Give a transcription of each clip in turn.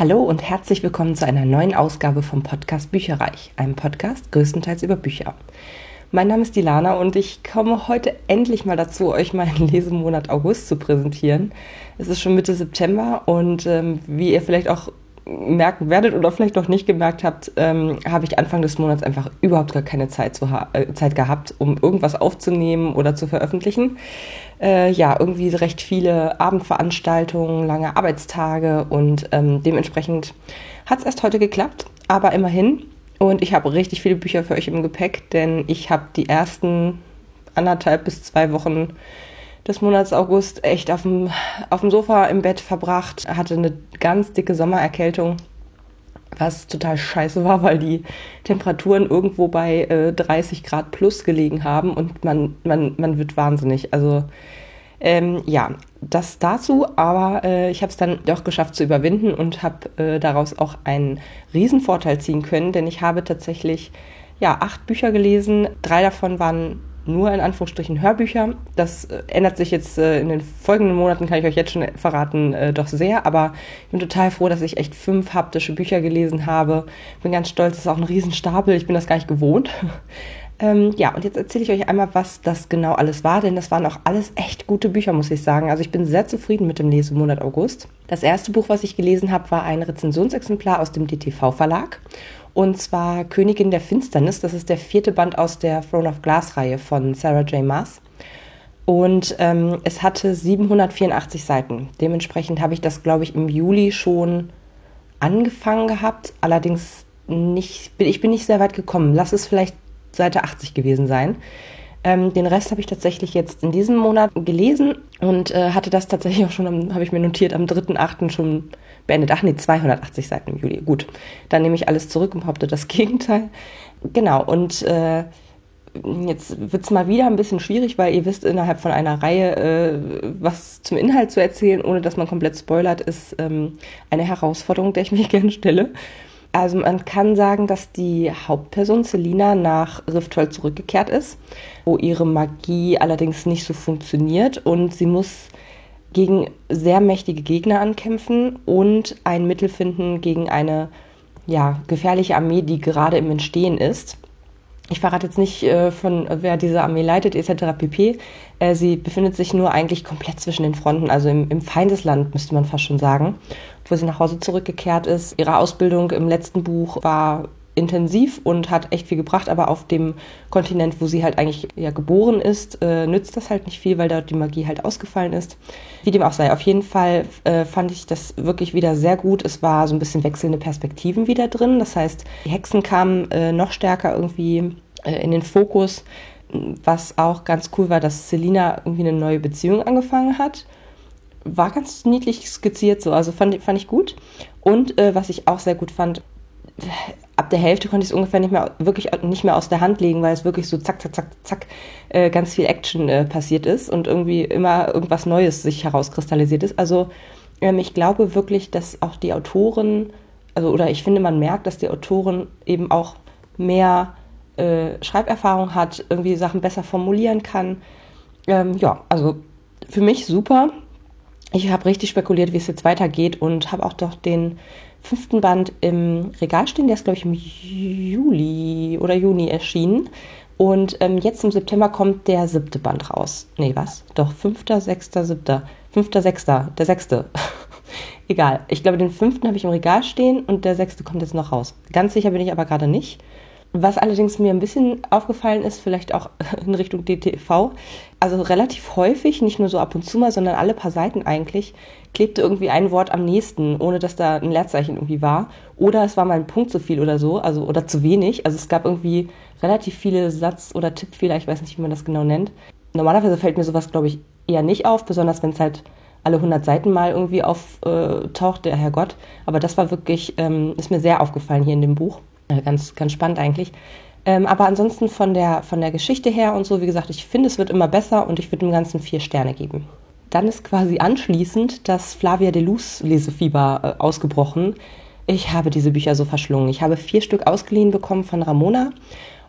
Hallo und herzlich willkommen zu einer neuen Ausgabe vom Podcast Bücherreich, einem Podcast größtenteils über Bücher. Mein Name ist Dilana und ich komme heute endlich mal dazu, euch meinen Lesemonat August zu präsentieren. Es ist schon Mitte September und ähm, wie ihr vielleicht auch merken werdet oder vielleicht noch nicht gemerkt habt, ähm, habe ich Anfang des Monats einfach überhaupt gar keine Zeit, zu äh, Zeit gehabt, um irgendwas aufzunehmen oder zu veröffentlichen. Äh, ja, irgendwie recht viele Abendveranstaltungen, lange Arbeitstage und ähm, dementsprechend hat es erst heute geklappt, aber immerhin. Und ich habe richtig viele Bücher für euch im Gepäck, denn ich habe die ersten anderthalb bis zwei Wochen des Monats August echt auf dem, auf dem Sofa im Bett verbracht, hatte eine ganz dicke Sommererkältung, was total scheiße war, weil die Temperaturen irgendwo bei äh, 30 Grad plus gelegen haben und man, man, man wird wahnsinnig. Also ähm, ja, das dazu, aber äh, ich habe es dann doch geschafft zu überwinden und habe äh, daraus auch einen Riesenvorteil ziehen können, denn ich habe tatsächlich ja acht Bücher gelesen. Drei davon waren nur in Anführungsstrichen Hörbücher. Das äh, ändert sich jetzt äh, in den folgenden Monaten, kann ich euch jetzt schon verraten, äh, doch sehr. Aber ich bin total froh, dass ich echt fünf haptische Bücher gelesen habe. Bin ganz stolz, das ist auch ein Riesenstapel. Ich bin das gar nicht gewohnt. ähm, ja, und jetzt erzähle ich euch einmal, was das genau alles war, denn das waren auch alles echt gute Bücher, muss ich sagen. Also ich bin sehr zufrieden mit dem Lesemonat August. Das erste Buch, was ich gelesen habe, war ein Rezensionsexemplar aus dem DTV Verlag. Und zwar Königin der Finsternis. Das ist der vierte Band aus der Throne of Glass-Reihe von Sarah J. Maas. Und ähm, es hatte 784 Seiten. Dementsprechend habe ich das, glaube ich, im Juli schon angefangen gehabt. Allerdings nicht, ich bin nicht sehr weit gekommen. Lass es vielleicht Seite 80 gewesen sein. Ähm, den Rest habe ich tatsächlich jetzt in diesem Monat gelesen und äh, hatte das tatsächlich auch schon, habe ich mir notiert, am 3.8. schon beendet. Ach nee, 280 Seiten im Juli. Gut, dann nehme ich alles zurück und behaupte das Gegenteil. Genau, und äh, jetzt wird es mal wieder ein bisschen schwierig, weil ihr wisst, innerhalb von einer Reihe äh, was zum Inhalt zu erzählen, ohne dass man komplett spoilert, ist ähm, eine Herausforderung, der ich mich gerne stelle. Also man kann sagen, dass die Hauptperson Selina nach Rifthold zurückgekehrt ist, wo ihre Magie allerdings nicht so funktioniert und sie muss gegen sehr mächtige Gegner ankämpfen und ein Mittel finden gegen eine ja, gefährliche Armee, die gerade im Entstehen ist. Ich verrate jetzt nicht äh, von wer diese Armee leitet etc. pp. Äh, sie befindet sich nur eigentlich komplett zwischen den Fronten, also im, im Feindesland müsste man fast schon sagen, wo sie nach Hause zurückgekehrt ist. Ihre Ausbildung im letzten Buch war intensiv und hat echt viel gebracht, aber auf dem Kontinent, wo sie halt eigentlich ja geboren ist, äh, nützt das halt nicht viel, weil dort die Magie halt ausgefallen ist. Wie dem auch sei, auf jeden Fall äh, fand ich das wirklich wieder sehr gut. Es war so ein bisschen wechselnde Perspektiven wieder drin. Das heißt, die Hexen kamen äh, noch stärker irgendwie äh, in den Fokus, was auch ganz cool war, dass Selina irgendwie eine neue Beziehung angefangen hat war ganz niedlich skizziert so, also fand, fand ich gut. Und äh, was ich auch sehr gut fand, ab der Hälfte konnte ich es ungefähr nicht mehr, wirklich nicht mehr aus der Hand legen, weil es wirklich so zack, zack, zack, zack, äh, ganz viel Action äh, passiert ist und irgendwie immer irgendwas Neues sich herauskristallisiert ist. Also ähm, ich glaube wirklich, dass auch die Autoren, also oder ich finde, man merkt, dass die Autorin eben auch mehr äh, Schreiberfahrung hat, irgendwie Sachen besser formulieren kann. Ähm, ja, also für mich super. Ich habe richtig spekuliert, wie es jetzt weitergeht und habe auch doch den fünften Band im Regal stehen. Der ist, glaube ich, im Juli oder Juni erschienen. Und ähm, jetzt im September kommt der siebte Band raus. Nee, was? Doch, fünfter, sechster, siebter. Fünfter, sechster, der sechste. Egal. Ich glaube, den fünften habe ich im Regal stehen und der sechste kommt jetzt noch raus. Ganz sicher bin ich aber gerade nicht. Was allerdings mir ein bisschen aufgefallen ist, vielleicht auch in Richtung DTV, also relativ häufig, nicht nur so ab und zu mal, sondern alle paar Seiten eigentlich, klebte irgendwie ein Wort am nächsten, ohne dass da ein Leerzeichen irgendwie war. Oder es war mal ein Punkt zu viel oder so, also oder zu wenig. Also es gab irgendwie relativ viele Satz- oder Tippfehler, ich weiß nicht, wie man das genau nennt. Normalerweise fällt mir sowas, glaube ich, eher nicht auf, besonders wenn es halt alle 100 Seiten mal irgendwie auftaucht, der Herrgott. Aber das war wirklich, ähm, ist mir sehr aufgefallen hier in dem Buch. Äh, ganz, ganz spannend eigentlich. Ähm, aber ansonsten von der, von der Geschichte her und so, wie gesagt, ich finde, es wird immer besser und ich würde dem Ganzen vier Sterne geben. Dann ist quasi anschließend das Flavia de Luz Lesefieber äh, ausgebrochen. Ich habe diese Bücher so verschlungen. Ich habe vier Stück ausgeliehen bekommen von Ramona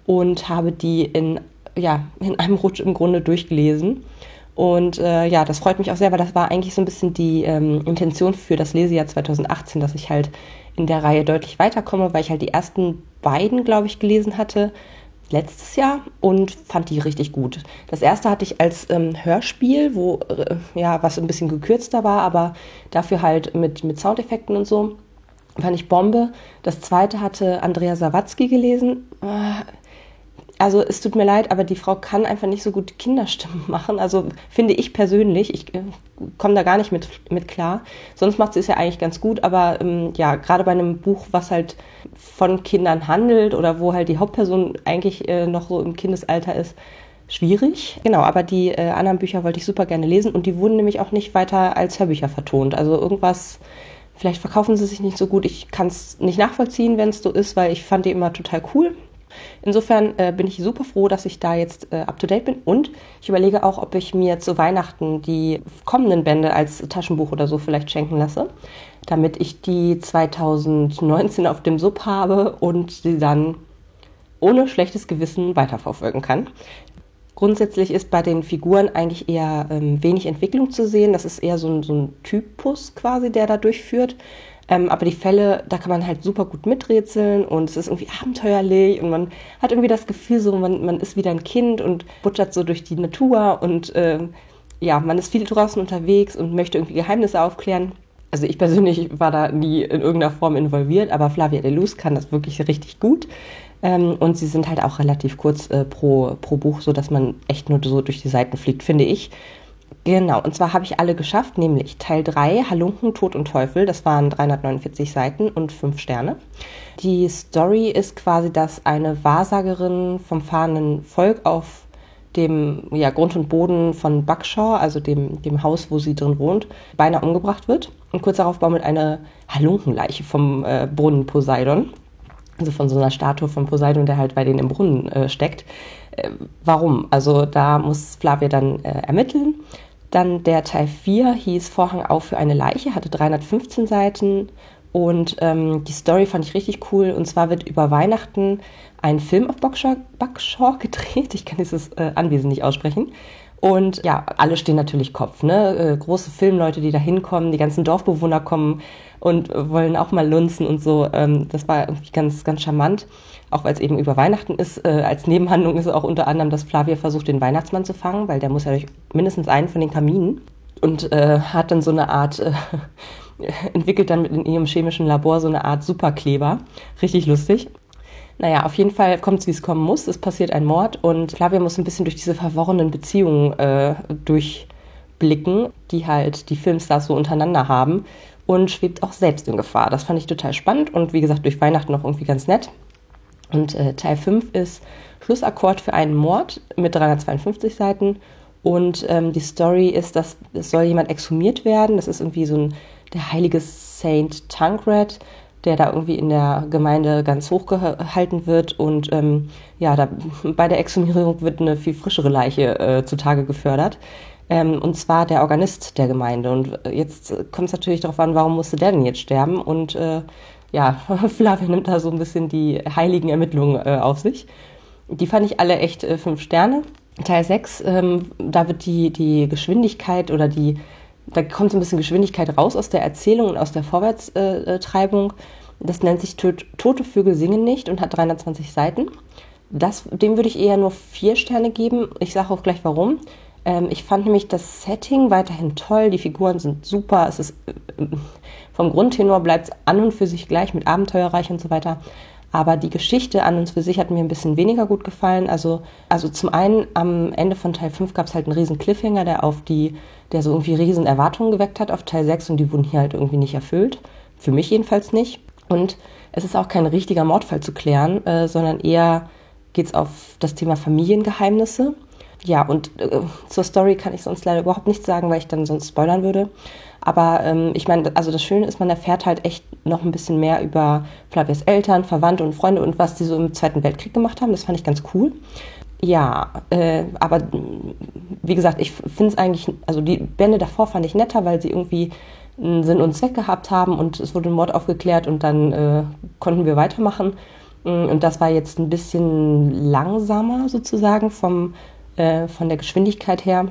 und habe die in, ja, in einem Rutsch im Grunde durchgelesen. Und äh, ja, das freut mich auch sehr, weil das war eigentlich so ein bisschen die ähm, Intention für das Lesejahr 2018, dass ich halt in der Reihe deutlich weiterkomme, weil ich halt die ersten beiden, glaube ich, gelesen hatte letztes Jahr und fand die richtig gut. Das erste hatte ich als ähm, Hörspiel, wo äh, ja was ein bisschen gekürzter war, aber dafür halt mit, mit Soundeffekten und so. Fand ich Bombe. Das zweite hatte Andrea Sawatzki gelesen. Äh, also es tut mir leid, aber die Frau kann einfach nicht so gut Kinderstimmen machen. Also finde ich persönlich, ich äh, komme da gar nicht mit, mit klar. Sonst macht sie es ja eigentlich ganz gut, aber ähm, ja, gerade bei einem Buch, was halt von Kindern handelt oder wo halt die Hauptperson eigentlich äh, noch so im Kindesalter ist, schwierig. Genau, aber die äh, anderen Bücher wollte ich super gerne lesen und die wurden nämlich auch nicht weiter als Hörbücher vertont. Also irgendwas, vielleicht verkaufen sie sich nicht so gut. Ich kann es nicht nachvollziehen, wenn es so ist, weil ich fand die immer total cool. Insofern äh, bin ich super froh, dass ich da jetzt äh, up to date bin und ich überlege auch, ob ich mir zu Weihnachten die kommenden Bände als Taschenbuch oder so vielleicht schenken lasse, damit ich die 2019 auf dem Sub habe und sie dann ohne schlechtes Gewissen weiterverfolgen kann. Grundsätzlich ist bei den Figuren eigentlich eher ähm, wenig Entwicklung zu sehen. Das ist eher so ein, so ein Typus quasi, der da durchführt. Ähm, aber die Fälle, da kann man halt super gut miträtseln und es ist irgendwie abenteuerlich und man hat irgendwie das Gefühl, so man, man ist wieder ein Kind und butschert so durch die Natur und äh, ja, man ist viel draußen unterwegs und möchte irgendwie Geheimnisse aufklären. Also ich persönlich war da nie in irgendeiner Form involviert, aber Flavia de Luz kann das wirklich richtig gut. Ähm, und sie sind halt auch relativ kurz äh, pro, pro Buch, sodass man echt nur so durch die Seiten fliegt, finde ich. Genau, und zwar habe ich alle geschafft, nämlich Teil 3, Halunken, Tod und Teufel, das waren 349 Seiten und 5 Sterne. Die Story ist quasi, dass eine Wahrsagerin vom fahrenden Volk auf dem ja, Grund und Boden von Buckshaw, also dem, dem Haus, wo sie drin wohnt, beinahe umgebracht wird. Und kurz darauf baumelt eine Halunkenleiche vom äh, Brunnen Poseidon, also von so einer Statue von Poseidon, der halt bei denen im Brunnen äh, steckt. Äh, warum? Also da muss Flavia dann äh, ermitteln dann der Teil 4 hieß Vorhang auf für eine Leiche, hatte 315 Seiten und ähm, die Story fand ich richtig cool. Und zwar wird über Weihnachten ein Film auf Buckshaw gedreht. Ich kann dieses äh, Anwesen nicht aussprechen. Und ja, alle stehen natürlich Kopf. Ne? Äh, große Filmleute, die da hinkommen, die ganzen Dorfbewohner kommen und wollen auch mal lunzen und so. Ähm, das war irgendwie ganz, ganz charmant auch weil es eben über Weihnachten ist. Äh, als Nebenhandlung ist auch unter anderem, dass Flavia versucht, den Weihnachtsmann zu fangen, weil der muss ja durch mindestens einen von den Kaminen und äh, hat dann so eine Art, äh, entwickelt dann in ihrem chemischen Labor so eine Art Superkleber. Richtig lustig. Naja, auf jeden Fall kommt es, wie es kommen muss. Es passiert ein Mord und Flavia muss ein bisschen durch diese verworrenen Beziehungen äh, durchblicken, die halt die Filmstars so untereinander haben und schwebt auch selbst in Gefahr. Das fand ich total spannend und wie gesagt, durch Weihnachten auch irgendwie ganz nett. Und äh, Teil 5 ist Schlussakkord für einen Mord mit 352 Seiten. Und ähm, die Story ist, dass es soll jemand exhumiert werden. Das ist irgendwie so ein der heilige Saint Tancred, der da irgendwie in der Gemeinde ganz hochgehalten wird. Und ähm, ja, da, bei der Exhumierung wird eine viel frischere Leiche äh, zutage gefördert. Ähm, und zwar der Organist der Gemeinde. Und äh, jetzt kommt es natürlich darauf an, warum musste der denn jetzt sterben? Und äh, ja, Flavia nimmt da so ein bisschen die heiligen Ermittlungen äh, auf sich. Die fand ich alle echt äh, fünf Sterne. Teil 6, ähm, da wird die, die Geschwindigkeit oder die, da kommt so ein bisschen Geschwindigkeit raus aus der Erzählung und aus der Vorwärtstreibung. Das nennt sich Tote Vögel singen nicht und hat 320 Seiten. Das, dem würde ich eher nur vier Sterne geben. Ich sage auch gleich warum. Ähm, ich fand nämlich das Setting weiterhin toll, die Figuren sind super, es ist äh, vom Grundtenor bleibt es an und für sich gleich mit abenteuerreich und so weiter. Aber die Geschichte an und für sich hat mir ein bisschen weniger gut gefallen. Also, also zum einen am Ende von Teil 5 gab es halt einen riesen Cliffhanger, der auf die, der so irgendwie riesen Erwartungen geweckt hat auf Teil 6 und die wurden hier halt irgendwie nicht erfüllt. Für mich jedenfalls nicht. Und es ist auch kein richtiger Mordfall zu klären, äh, sondern eher geht es auf das Thema Familiengeheimnisse ja, und äh, zur Story kann ich sonst leider überhaupt nichts sagen, weil ich dann sonst spoilern würde. Aber ähm, ich meine, also das Schöne ist, man erfährt halt echt noch ein bisschen mehr über Flavias Eltern, Verwandte und Freunde und was die so im Zweiten Weltkrieg gemacht haben. Das fand ich ganz cool. Ja, äh, aber wie gesagt, ich finde es eigentlich, also die Bände davor fand ich netter, weil sie irgendwie einen Sinn und Zweck gehabt haben und es wurde ein Mord aufgeklärt und dann äh, konnten wir weitermachen. Und das war jetzt ein bisschen langsamer sozusagen vom äh, von der Geschwindigkeit her.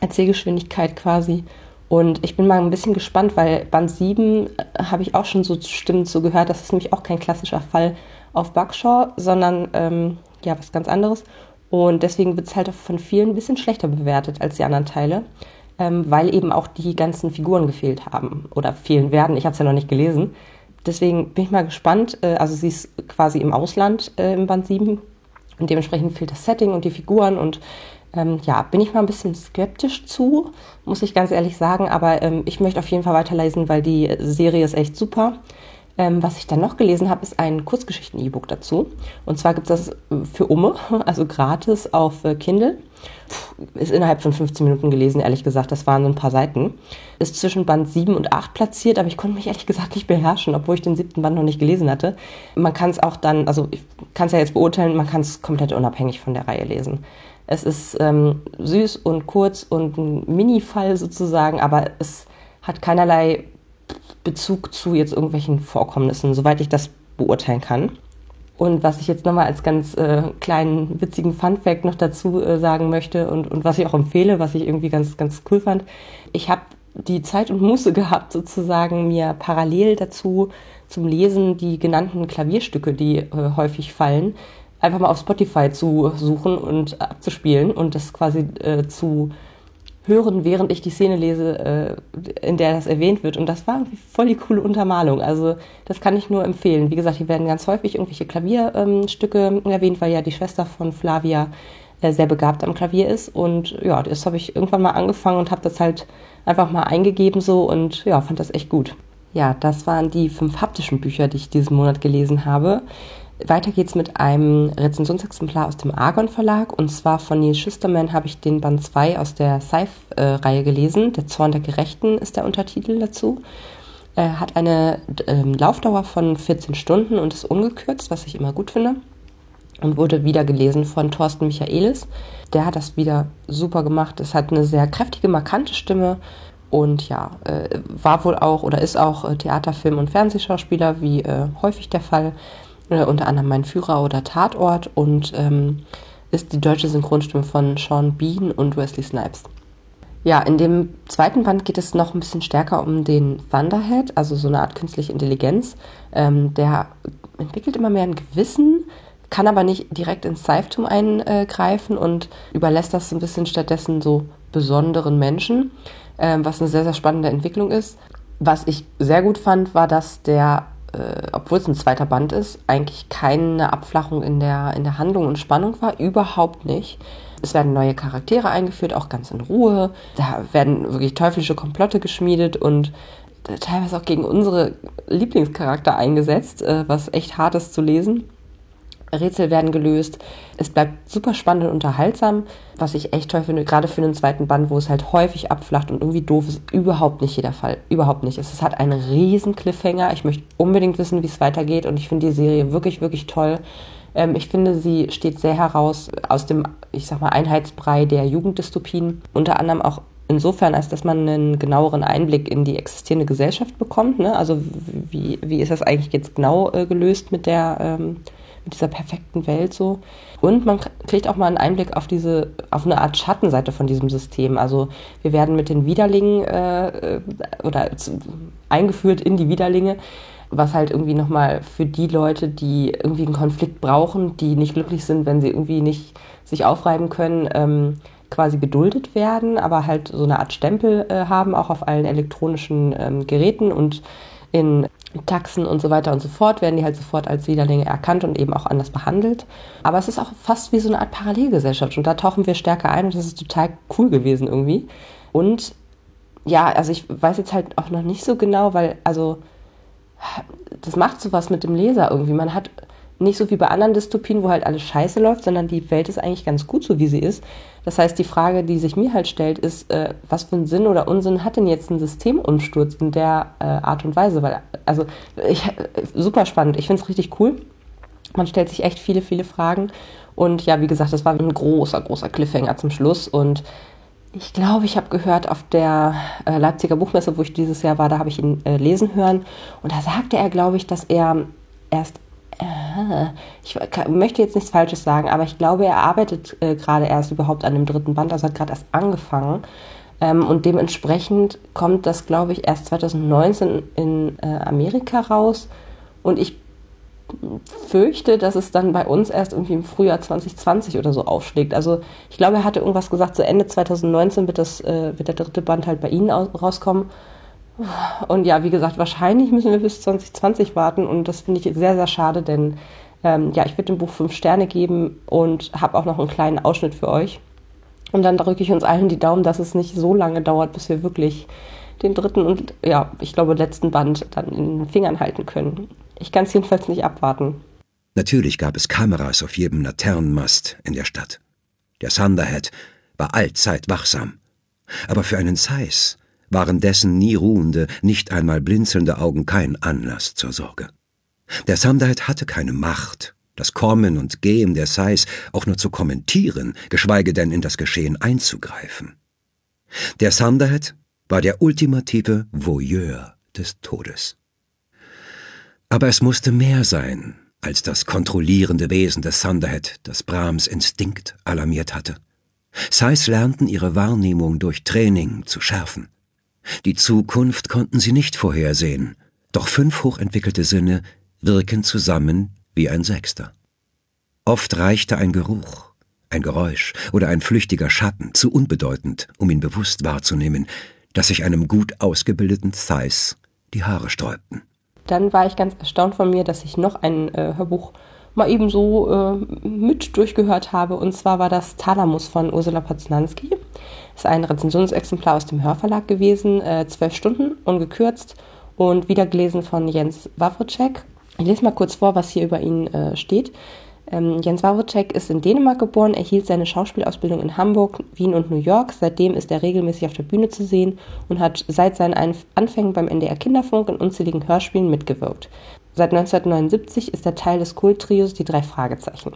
Erzählgeschwindigkeit quasi. Und ich bin mal ein bisschen gespannt, weil Band 7 äh, habe ich auch schon so Stimmen zu gehört. Das ist nämlich auch kein klassischer Fall auf Buckshaw, sondern ähm, ja, was ganz anderes. Und deswegen wird es halt von vielen ein bisschen schlechter bewertet als die anderen Teile, ähm, weil eben auch die ganzen Figuren gefehlt haben oder fehlen werden. Ich habe es ja noch nicht gelesen. Deswegen bin ich mal gespannt. Äh, also sie ist quasi im Ausland äh, im Band 7 und dementsprechend fehlt das Setting und die Figuren und ähm, ja, bin ich mal ein bisschen skeptisch zu, muss ich ganz ehrlich sagen, aber ähm, ich möchte auf jeden Fall weiterlesen, weil die Serie ist echt super. Ähm, was ich dann noch gelesen habe, ist ein Kurzgeschichten-E-Book dazu. Und zwar gibt es das äh, für Umme, also gratis auf äh, Kindle. Ist innerhalb von 15 Minuten gelesen, ehrlich gesagt. Das waren so ein paar Seiten. Ist zwischen Band 7 und 8 platziert, aber ich konnte mich ehrlich gesagt nicht beherrschen, obwohl ich den siebten Band noch nicht gelesen hatte. Man kann es auch dann, also ich kann es ja jetzt beurteilen, man kann es komplett unabhängig von der Reihe lesen. Es ist ähm, süß und kurz und ein Mini-Fall sozusagen, aber es hat keinerlei Bezug zu jetzt irgendwelchen Vorkommnissen, soweit ich das beurteilen kann. Und was ich jetzt nochmal als ganz äh, kleinen witzigen Fun-Fact noch dazu äh, sagen möchte und, und was ich auch empfehle, was ich irgendwie ganz, ganz cool fand, ich habe die Zeit und Muße gehabt, sozusagen mir parallel dazu zum Lesen die genannten Klavierstücke, die äh, häufig fallen, einfach mal auf Spotify zu suchen und abzuspielen und das quasi äh, zu hören, während ich die Szene lese, äh, in der das erwähnt wird. Und das war voll die coole Untermalung. Also das kann ich nur empfehlen. Wie gesagt, hier werden ganz häufig irgendwelche Klavierstücke ähm, erwähnt, weil ja die Schwester von Flavia äh, sehr begabt am Klavier ist. Und ja, das habe ich irgendwann mal angefangen und habe das halt einfach mal eingegeben so und ja, fand das echt gut. Ja, das waren die fünf haptischen Bücher, die ich diesen Monat gelesen habe. Weiter geht's mit einem Rezensionsexemplar aus dem Argon Verlag und zwar von Neil Schusterman habe ich den Band 2 aus der Scythe-Reihe gelesen. Der Zorn der Gerechten ist der Untertitel dazu. Er hat eine äh, Laufdauer von 14 Stunden und ist ungekürzt, was ich immer gut finde. Und wurde wieder gelesen von Thorsten Michaelis. Der hat das wieder super gemacht. Es hat eine sehr kräftige, markante Stimme und ja, äh, war wohl auch oder ist auch äh, Theaterfilm- und Fernsehschauspieler, wie äh, häufig der Fall äh, unter anderem Mein Führer oder Tatort und ähm, ist die deutsche Synchronstimme von Sean Bean und Wesley Snipes. Ja, in dem zweiten Band geht es noch ein bisschen stärker um den Thunderhead, also so eine Art künstliche Intelligenz. Ähm, der entwickelt immer mehr ein Gewissen, kann aber nicht direkt ins Seiftum eingreifen und überlässt das so ein bisschen stattdessen so besonderen Menschen, ähm, was eine sehr, sehr spannende Entwicklung ist. Was ich sehr gut fand, war, dass der äh, obwohl es ein zweiter Band ist, eigentlich keine Abflachung in der, in der Handlung und Spannung war. Überhaupt nicht. Es werden neue Charaktere eingeführt, auch ganz in Ruhe. Da werden wirklich teuflische Komplotte geschmiedet und teilweise auch gegen unsere Lieblingscharakter eingesetzt, äh, was echt hart ist zu lesen. Rätsel werden gelöst. Es bleibt super spannend und unterhaltsam, was ich echt toll finde, gerade für einen zweiten Band, wo es halt häufig abflacht und irgendwie doof ist. Überhaupt nicht jeder Fall. Überhaupt nicht. Es hat einen riesen Cliffhanger. Ich möchte unbedingt wissen, wie es weitergeht und ich finde die Serie wirklich, wirklich toll. Ähm, ich finde, sie steht sehr heraus aus dem, ich sag mal, Einheitsbrei der Jugenddystopien. Unter anderem auch insofern, als dass man einen genaueren Einblick in die existierende Gesellschaft bekommt. Ne? Also wie, wie ist das eigentlich jetzt genau äh, gelöst mit der ähm, dieser perfekten Welt so. Und man kriegt auch mal einen Einblick auf diese, auf eine Art Schattenseite von diesem System. Also wir werden mit den Widerlingen äh, oder zu, eingeführt in die Widerlinge, was halt irgendwie nochmal für die Leute, die irgendwie einen Konflikt brauchen, die nicht glücklich sind, wenn sie irgendwie nicht sich aufreiben können, ähm, quasi geduldet werden, aber halt so eine Art Stempel äh, haben, auch auf allen elektronischen ähm, Geräten und in Taxen und so weiter und so fort werden die halt sofort als Widerlinge erkannt und eben auch anders behandelt. Aber es ist auch fast wie so eine Art Parallelgesellschaft und da tauchen wir stärker ein und das ist total cool gewesen irgendwie. Und ja, also ich weiß jetzt halt auch noch nicht so genau, weil also das macht sowas mit dem Leser irgendwie. Man hat nicht so wie bei anderen Dystopien, wo halt alles scheiße läuft, sondern die Welt ist eigentlich ganz gut so, wie sie ist. Das heißt, die Frage, die sich mir halt stellt, ist, äh, was für einen Sinn oder Unsinn hat denn jetzt ein Systemumsturz in der äh, Art und Weise? Weil, also, ich, super spannend. Ich finde es richtig cool. Man stellt sich echt viele, viele Fragen. Und ja, wie gesagt, das war ein großer, großer Cliffhanger zum Schluss. Und ich glaube, ich habe gehört auf der äh, Leipziger Buchmesse, wo ich dieses Jahr war, da habe ich ihn äh, lesen hören. Und da sagte er, glaube ich, dass er erst äh, ich möchte jetzt nichts Falsches sagen, aber ich glaube, er arbeitet äh, gerade erst überhaupt an dem dritten Band, also hat gerade erst angefangen. Ähm, und dementsprechend kommt das, glaube ich, erst 2019 in äh, Amerika raus. Und ich fürchte, dass es dann bei uns erst irgendwie im Frühjahr 2020 oder so aufschlägt. Also ich glaube, er hatte irgendwas gesagt, so Ende 2019 wird, das, äh, wird der dritte Band halt bei Ihnen rauskommen. Und ja, wie gesagt, wahrscheinlich müssen wir bis 2020 warten und das finde ich sehr, sehr schade, denn ähm, ja, ich würde dem Buch fünf Sterne geben und habe auch noch einen kleinen Ausschnitt für euch. Und dann drücke ich uns allen die Daumen, dass es nicht so lange dauert, bis wir wirklich den dritten und ja, ich glaube letzten Band dann in den Fingern halten können. Ich kann es jedenfalls nicht abwarten. Natürlich gab es Kameras auf jedem Laternenmast in der Stadt. Der Thunderhead war allzeit wachsam. Aber für einen Zeiss waren dessen nie ruhende, nicht einmal blinzelnde Augen kein Anlass zur Sorge. Der Thunderhead hatte keine Macht, das Kommen und Gehen der Sais auch nur zu kommentieren, geschweige denn in das Geschehen einzugreifen. Der Thunderhead war der ultimative Voyeur des Todes. Aber es musste mehr sein als das kontrollierende Wesen des Thunderhead, das Brahms Instinkt alarmiert hatte. Sais lernten ihre Wahrnehmung durch Training zu schärfen. Die Zukunft konnten sie nicht vorhersehen, doch fünf hochentwickelte Sinne wirken zusammen wie ein Sechster. Oft reichte ein Geruch, ein Geräusch oder ein flüchtiger Schatten zu unbedeutend, um ihn bewusst wahrzunehmen, dass sich einem gut ausgebildeten Thais die Haare sträubten dann war ich ganz erstaunt von mir, dass ich noch ein äh, Hörbuch mal eben so äh, mit durchgehört habe. Und zwar war das Thalamus von Ursula Poznanski. Das ist ein Rezensionsexemplar aus dem Hörverlag gewesen, äh, zwölf Stunden, ungekürzt und wiedergelesen von Jens Wawrczyk. Ich lese mal kurz vor, was hier über ihn äh, steht. Ähm, Jens Wawrczyk ist in Dänemark geboren, erhielt seine Schauspielausbildung in Hamburg, Wien und New York. Seitdem ist er regelmäßig auf der Bühne zu sehen und hat seit seinen Anfängen beim NDR Kinderfunk in unzähligen Hörspielen mitgewirkt. Seit 1979 ist er Teil des Kulttrios Die drei Fragezeichen.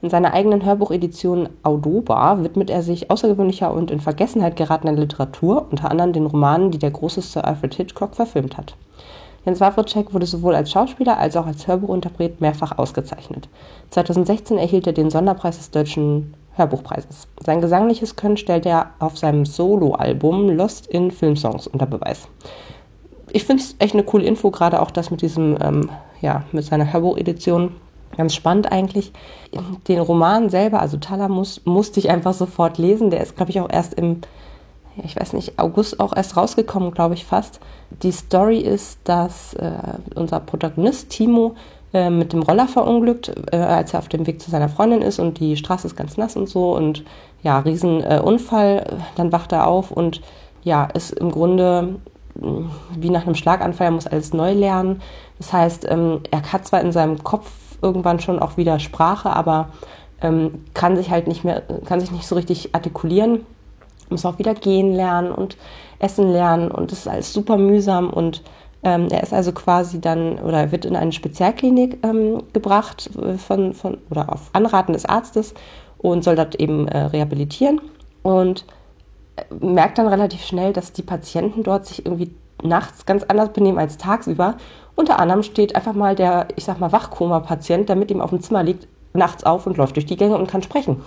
In seiner eigenen Hörbuchedition Audoba widmet er sich außergewöhnlicher und in Vergessenheit geratener Literatur, unter anderem den Romanen, die der große Sir Alfred Hitchcock verfilmt hat. Jens Wawrczyk wurde sowohl als Schauspieler als auch als Hörbuchinterpret mehrfach ausgezeichnet. 2016 erhielt er den Sonderpreis des Deutschen Hörbuchpreises. Sein gesangliches Können stellt er auf seinem Soloalbum Lost in Filmsongs unter Beweis. Ich finde es echt eine coole Info, gerade auch das mit diesem, ähm, ja, mit seiner Hörbuchedition. Ganz spannend eigentlich. Den Roman selber, also Thalamus, musste ich einfach sofort lesen. Der ist, glaube ich, auch erst im ich weiß nicht, August auch erst rausgekommen, glaube ich fast. Die Story ist, dass äh, unser Protagonist Timo äh, mit dem Roller verunglückt, äh, als er auf dem Weg zu seiner Freundin ist und die Straße ist ganz nass und so und ja, Riesenunfall. Dann wacht er auf und ja, ist im Grunde mm, wie nach einem Schlaganfall, er muss alles neu lernen. Das heißt, ähm, er hat zwar in seinem Kopf irgendwann schon auch wieder Sprache, aber ähm, kann sich halt nicht mehr, kann sich nicht so richtig artikulieren muss auch wieder gehen lernen und essen lernen und das ist alles super mühsam und ähm, er ist also quasi dann oder er wird in eine Spezialklinik ähm, gebracht äh, von, von oder auf Anraten des Arztes und soll dort eben äh, rehabilitieren und äh, merkt dann relativ schnell, dass die Patienten dort sich irgendwie nachts ganz anders benehmen als tagsüber. Unter anderem steht einfach mal der, ich sag mal, Wachkoma-Patient, der mit ihm auf dem Zimmer liegt, nachts auf und läuft durch die Gänge und kann sprechen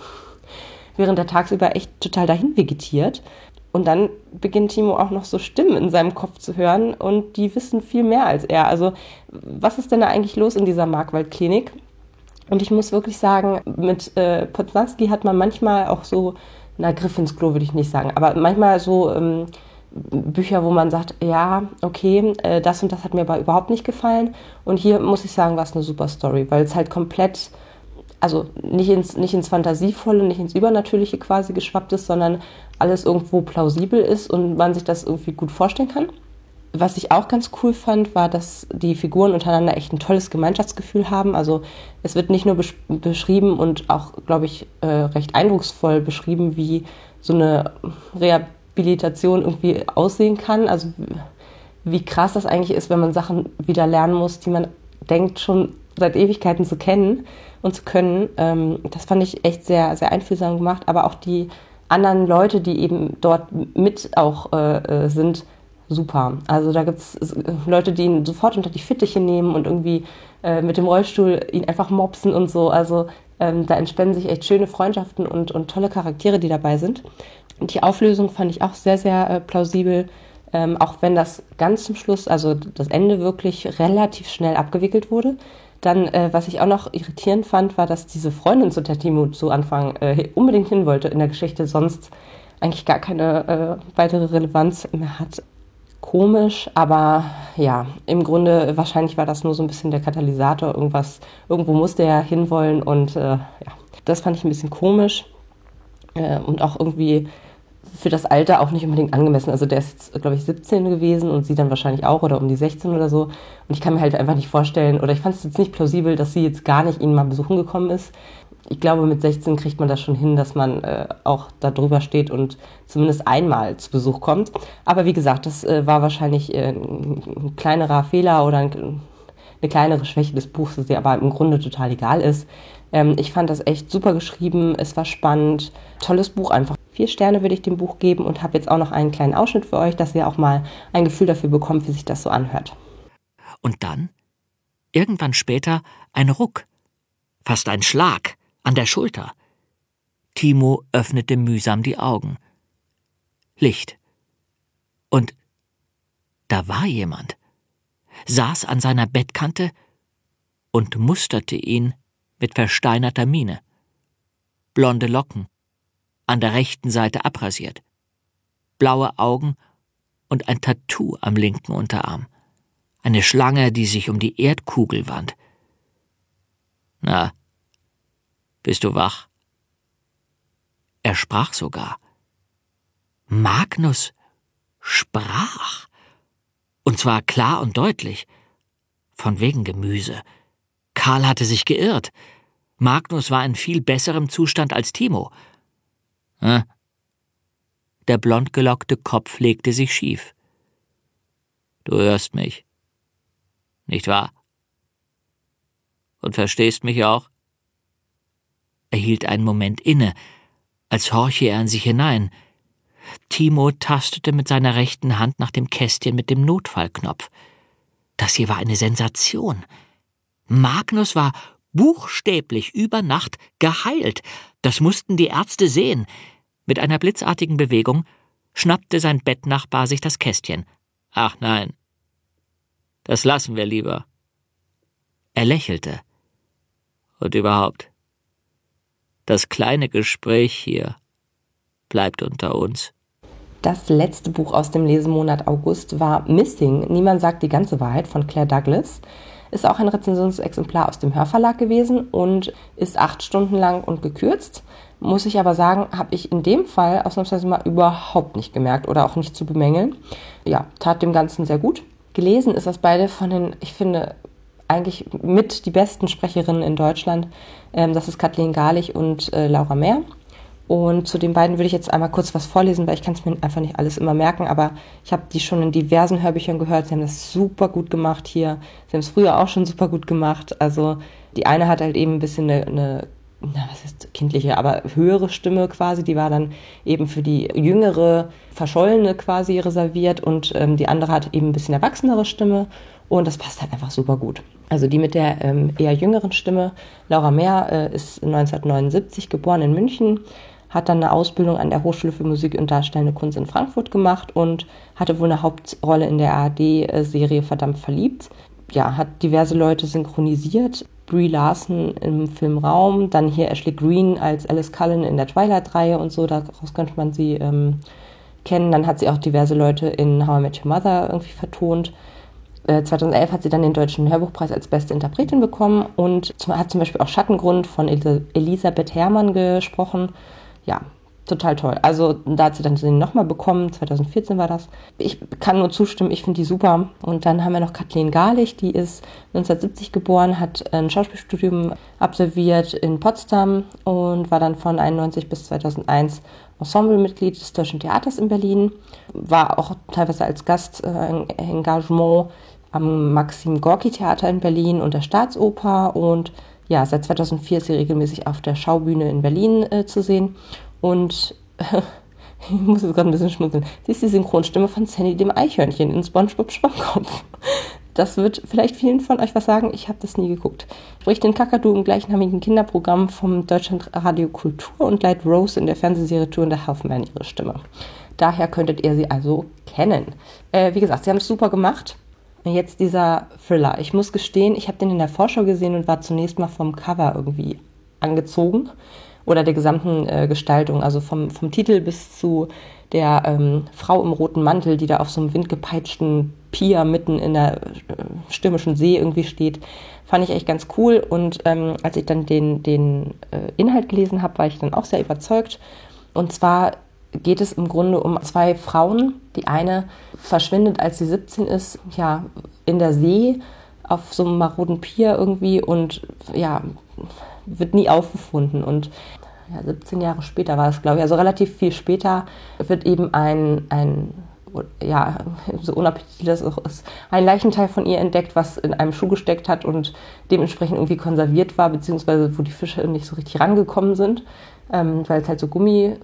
während er tagsüber echt total dahin vegetiert. Und dann beginnt Timo auch noch so Stimmen in seinem Kopf zu hören und die wissen viel mehr als er. Also was ist denn da eigentlich los in dieser Markwaldklinik? Und ich muss wirklich sagen, mit äh, Poznanski hat man manchmal auch so, na, Griff ins Klo würde ich nicht sagen, aber manchmal so ähm, Bücher, wo man sagt, ja, okay, äh, das und das hat mir aber überhaupt nicht gefallen. Und hier muss ich sagen, war es eine super Story, weil es halt komplett also nicht ins, nicht ins Fantasievolle, nicht ins Übernatürliche quasi geschwappt ist, sondern alles irgendwo plausibel ist und man sich das irgendwie gut vorstellen kann. Was ich auch ganz cool fand, war, dass die Figuren untereinander echt ein tolles Gemeinschaftsgefühl haben. Also es wird nicht nur besch beschrieben und auch, glaube ich, äh, recht eindrucksvoll beschrieben, wie so eine Rehabilitation irgendwie aussehen kann. Also wie krass das eigentlich ist, wenn man Sachen wieder lernen muss, die man denkt schon seit Ewigkeiten zu kennen und zu können. Ähm, das fand ich echt sehr, sehr einfühlsam gemacht. Aber auch die anderen Leute, die eben dort mit auch äh, äh sind, super. Also da gibt es Leute, die ihn sofort unter die Fittiche nehmen und irgendwie äh, mit dem Rollstuhl ihn einfach mopsen und so. Also ähm, da entspannen sich echt schöne Freundschaften und, und tolle Charaktere, die dabei sind. Und die Auflösung fand ich auch sehr, sehr äh, plausibel. Ähm, auch wenn das ganz zum Schluss, also das Ende wirklich relativ schnell abgewickelt wurde. Dann, äh, was ich auch noch irritierend fand, war, dass diese Freundin, zu der Timo zu Anfang äh, unbedingt hin wollte in der Geschichte, sonst eigentlich gar keine äh, weitere Relevanz mehr hat. Komisch, aber ja, im Grunde wahrscheinlich war das nur so ein bisschen der Katalysator. Irgendwas, irgendwo musste er hinwollen und äh, ja, das fand ich ein bisschen komisch äh, und auch irgendwie für das Alter auch nicht unbedingt angemessen. Also der ist glaube ich, 17 gewesen und sie dann wahrscheinlich auch oder um die 16 oder so. Und ich kann mir halt einfach nicht vorstellen, oder ich fand es jetzt nicht plausibel, dass sie jetzt gar nicht ihn mal besuchen gekommen ist. Ich glaube, mit 16 kriegt man das schon hin, dass man äh, auch da drüber steht und zumindest einmal zu Besuch kommt. Aber wie gesagt, das äh, war wahrscheinlich äh, ein kleinerer Fehler oder ein, eine kleinere Schwäche des Buchs, die aber im Grunde total egal ist. Ähm, ich fand das echt super geschrieben, es war spannend, tolles Buch einfach. Vier Sterne würde ich dem Buch geben und habe jetzt auch noch einen kleinen Ausschnitt für euch, dass ihr auch mal ein Gefühl dafür bekommt, wie sich das so anhört. Und dann, irgendwann später, ein Ruck, fast ein Schlag an der Schulter. Timo öffnete mühsam die Augen. Licht. Und da war jemand, saß an seiner Bettkante und musterte ihn mit versteinerter Miene. Blonde Locken, an der rechten Seite abrasiert, blaue Augen und ein Tattoo am linken Unterarm. Eine Schlange, die sich um die Erdkugel wand. Na, bist du wach? Er sprach sogar. Magnus sprach. Und zwar klar und deutlich. Von wegen Gemüse. Karl hatte sich geirrt. Magnus war in viel besserem Zustand als Timo. Hm? Der blondgelockte Kopf legte sich schief. Du hörst mich. Nicht wahr? Und verstehst mich auch? Er hielt einen Moment inne, als horche er in sich hinein. Timo tastete mit seiner rechten Hand nach dem Kästchen mit dem Notfallknopf. Das hier war eine Sensation. Magnus war buchstäblich über Nacht geheilt. Das mussten die Ärzte sehen. Mit einer blitzartigen Bewegung schnappte sein Bettnachbar sich das Kästchen. Ach nein. Das lassen wir lieber. Er lächelte. Und überhaupt. Das kleine Gespräch hier bleibt unter uns. Das letzte Buch aus dem Lesemonat August war Missing. Niemand sagt die ganze Wahrheit von Claire Douglas. Ist auch ein Rezensionsexemplar aus dem Hörverlag gewesen und ist acht Stunden lang und gekürzt. Muss ich aber sagen, habe ich in dem Fall ausnahmsweise mal überhaupt nicht gemerkt oder auch nicht zu bemängeln. Ja, tat dem Ganzen sehr gut. Gelesen ist das beide von den, ich finde, eigentlich mit die besten Sprecherinnen in Deutschland. Ähm, das ist Kathleen Garlich und äh, Laura Mehr. Und zu den beiden würde ich jetzt einmal kurz was vorlesen, weil ich kann es mir einfach nicht alles immer merken, aber ich habe die schon in diversen Hörbüchern gehört. Sie haben das super gut gemacht hier. Sie haben es früher auch schon super gut gemacht. Also die eine hat halt eben ein bisschen eine, eine na, was ist kindliche, aber höhere Stimme quasi, die war dann eben für die jüngere, verschollene quasi reserviert und ähm, die andere hat eben ein bisschen erwachsenere Stimme und das passt halt einfach super gut. Also die mit der ähm, eher jüngeren Stimme, Laura Mehr, äh, ist 1979 geboren in München, hat dann eine Ausbildung an der Hochschule für Musik und Darstellende Kunst in Frankfurt gemacht und hatte wohl eine Hauptrolle in der ARD-Serie Verdammt verliebt. Ja, hat diverse Leute synchronisiert. Brie Larson im Film Raum, dann hier Ashley Green als Alice Cullen in der Twilight-Reihe und so, daraus könnte man sie ähm, kennen. Dann hat sie auch diverse Leute in How I Met Your Mother irgendwie vertont. 2011 äh, hat sie dann den Deutschen Hörbuchpreis als beste Interpretin bekommen und hat zum Beispiel auch Schattengrund von Elisabeth Herrmann gesprochen. Ja, total toll. Also da hat sie dann den nochmal bekommen, 2014 war das. Ich kann nur zustimmen, ich finde die super. Und dann haben wir noch Kathleen Garlich, die ist 1970 geboren, hat ein Schauspielstudium absolviert in Potsdam und war dann von 91 bis 2001 Ensemblemitglied des Deutschen Theaters in Berlin, war auch teilweise als Gastengagement am Maxim Gorki Theater in Berlin und der Staatsoper und ja, seit 2004 ist sie regelmäßig auf der Schaubühne in Berlin äh, zu sehen und ich muss jetzt gerade ein bisschen schmunzeln, sie ist die Synchronstimme von Sandy dem Eichhörnchen in SpongeBob Schwammkopf. Das wird vielleicht vielen von euch was sagen. Ich habe das nie geguckt. Spricht den Kakadu im gleichnamigen Kinderprogramm vom Deutschlandradio Kultur und leiht Rose in der Fernsehserie Tour und der Halfman ihre Stimme. Daher könntet ihr sie also kennen. Äh, wie gesagt, sie haben es super gemacht. Jetzt dieser Thriller. Ich muss gestehen, ich habe den in der Vorschau gesehen und war zunächst mal vom Cover irgendwie angezogen oder der gesamten äh, Gestaltung, also vom, vom Titel bis zu der ähm, Frau im roten Mantel, die da auf so einem windgepeitschten Pier mitten in der äh, stürmischen See irgendwie steht, fand ich echt ganz cool. Und ähm, als ich dann den, den äh, Inhalt gelesen habe, war ich dann auch sehr überzeugt. Und zwar geht es im Grunde um zwei Frauen. Die eine verschwindet, als sie 17 ist, ja, in der See auf so einem maroden Pier irgendwie und ja, wird nie aufgefunden. Und ja, 17 Jahre später war es, glaube ich, also relativ viel später wird eben ein, ein ja, so unappetitlich das auch ist, ein Leichenteil von ihr entdeckt, was in einem Schuh gesteckt hat und dementsprechend irgendwie konserviert war, beziehungsweise wo die Fische nicht so richtig rangekommen sind ähm, weil es halt so Gummi äh,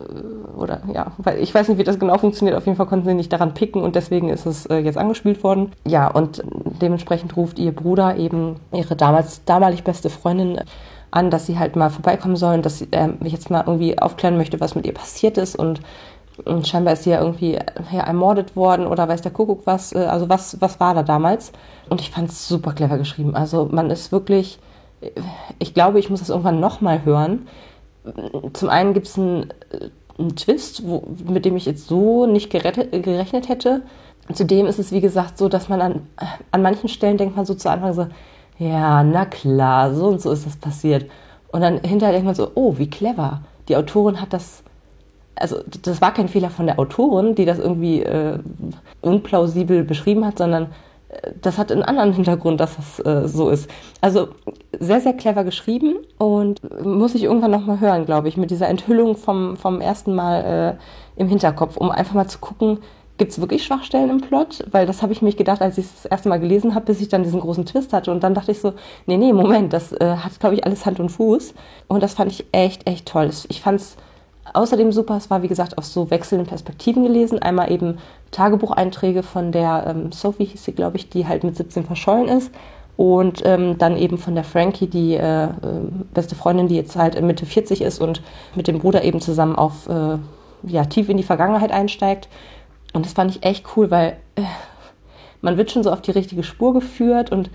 oder ja, weil ich weiß nicht, wie das genau funktioniert. Auf jeden Fall konnten sie nicht daran picken und deswegen ist es äh, jetzt angespült worden. Ja, und dementsprechend ruft ihr Bruder eben ihre damals damalig beste Freundin an, dass sie halt mal vorbeikommen sollen, dass sie äh, jetzt mal irgendwie aufklären möchte, was mit ihr passiert ist und und scheinbar ist sie ja irgendwie ja, ermordet worden oder weiß der Kuckuck was. Äh, also was, was war da damals? Und ich fand es super clever geschrieben. Also man ist wirklich, ich glaube, ich muss das irgendwann nochmal hören, zum einen gibt es einen, äh, einen, Twist, wo, mit dem ich jetzt so nicht gerettet, gerechnet hätte. Zudem ist es, wie gesagt, so, dass man an, an manchen Stellen denkt man so zu Anfang so, ja, na klar, so und so ist das passiert. Und dann hinterher denkt man so, oh, wie clever. Die Autorin hat das, also das war kein Fehler von der Autorin, die das irgendwie äh, unplausibel beschrieben hat, sondern das hat einen anderen Hintergrund, dass das äh, so ist. Also sehr, sehr clever geschrieben und muss ich irgendwann nochmal hören, glaube ich, mit dieser Enthüllung vom, vom ersten Mal äh, im Hinterkopf, um einfach mal zu gucken, gibt es wirklich Schwachstellen im Plot? Weil das habe ich mich gedacht, als ich es das erste Mal gelesen habe, bis ich dann diesen großen Twist hatte. Und dann dachte ich so, nee, nee, Moment, das äh, hat, glaube ich, alles Hand und Fuß. Und das fand ich echt, echt toll. Ich fand es außerdem super. Es war, wie gesagt, aus so wechselnden Perspektiven gelesen. Einmal eben Tagebucheinträge von der ähm, Sophie, hieß sie, glaube ich, die halt mit 17 verschollen ist. Und ähm, dann eben von der Frankie, die äh, äh, beste Freundin, die jetzt halt Mitte 40 ist und mit dem Bruder eben zusammen auf äh, ja, tief in die Vergangenheit einsteigt. Und das fand ich echt cool, weil äh, man wird schon so auf die richtige Spur geführt und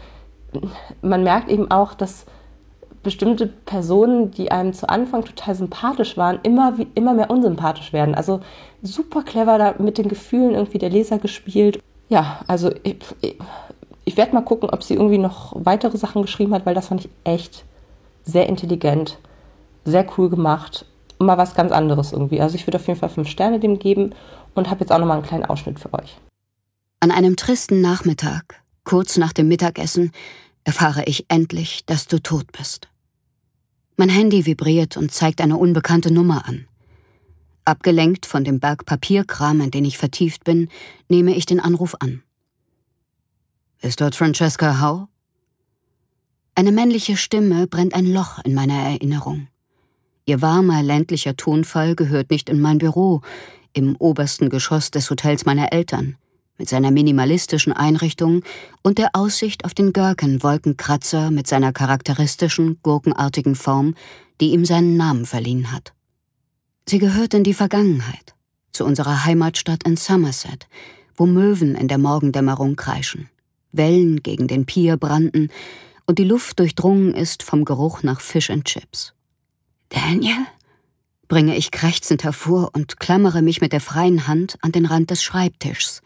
man merkt eben auch, dass bestimmte Personen, die einem zu Anfang total sympathisch waren, immer, immer mehr unsympathisch werden. Also super clever da mit den Gefühlen irgendwie der Leser gespielt. Ja, also ich, ich, ich werde mal gucken, ob sie irgendwie noch weitere Sachen geschrieben hat, weil das fand ich echt sehr intelligent, sehr cool gemacht. Mal was ganz anderes irgendwie. Also ich würde auf jeden Fall fünf Sterne dem geben und habe jetzt auch nochmal einen kleinen Ausschnitt für euch. An einem tristen Nachmittag, kurz nach dem Mittagessen, erfahre ich endlich, dass du tot bist. Mein Handy vibriert und zeigt eine unbekannte Nummer an. Abgelenkt von dem Berg Papierkram, in den ich vertieft bin, nehme ich den Anruf an. Ist dort Francesca Howe? Eine männliche Stimme brennt ein Loch in meiner Erinnerung. Ihr warmer ländlicher Tonfall gehört nicht in mein Büro, im obersten Geschoss des Hotels meiner Eltern mit seiner minimalistischen Einrichtung und der Aussicht auf den Görken-Wolkenkratzer mit seiner charakteristischen, gurkenartigen Form, die ihm seinen Namen verliehen hat. Sie gehört in die Vergangenheit, zu unserer Heimatstadt in Somerset, wo Möwen in der Morgendämmerung kreischen, Wellen gegen den Pier brannten und die Luft durchdrungen ist vom Geruch nach Fish and Chips. Daniel? bringe ich krächzend hervor und klammere mich mit der freien Hand an den Rand des Schreibtischs,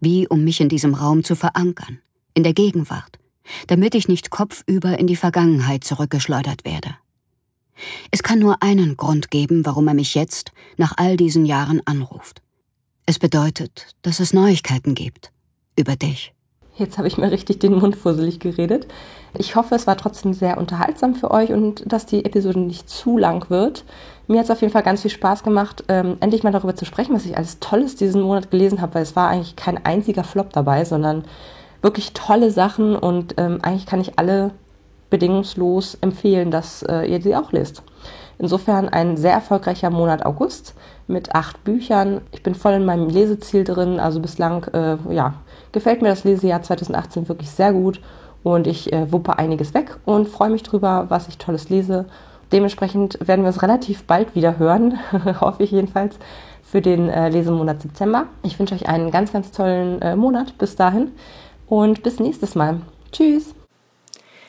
wie um mich in diesem Raum zu verankern, in der Gegenwart, damit ich nicht kopfüber in die Vergangenheit zurückgeschleudert werde. Es kann nur einen Grund geben, warum er mich jetzt, nach all diesen Jahren, anruft. Es bedeutet, dass es Neuigkeiten gibt. Über dich. Jetzt habe ich mir richtig den Mund fusselig geredet. Ich hoffe, es war trotzdem sehr unterhaltsam für euch und dass die Episode nicht zu lang wird. Mir hat es auf jeden Fall ganz viel Spaß gemacht, ähm, endlich mal darüber zu sprechen, was ich alles Tolles diesen Monat gelesen habe, weil es war eigentlich kein einziger Flop dabei, sondern wirklich tolle Sachen und ähm, eigentlich kann ich alle bedingungslos empfehlen, dass äh, ihr sie auch lest. Insofern ein sehr erfolgreicher Monat August mit acht Büchern. Ich bin voll in meinem Leseziel drin, also bislang äh, ja, gefällt mir das Lesejahr 2018 wirklich sehr gut und ich äh, wuppe einiges weg und freue mich drüber, was ich tolles lese. Dementsprechend werden wir es relativ bald wieder hören, hoffe ich jedenfalls, für den äh, Lesemonat September. Ich wünsche euch einen ganz, ganz tollen äh, Monat bis dahin und bis nächstes Mal. Tschüss!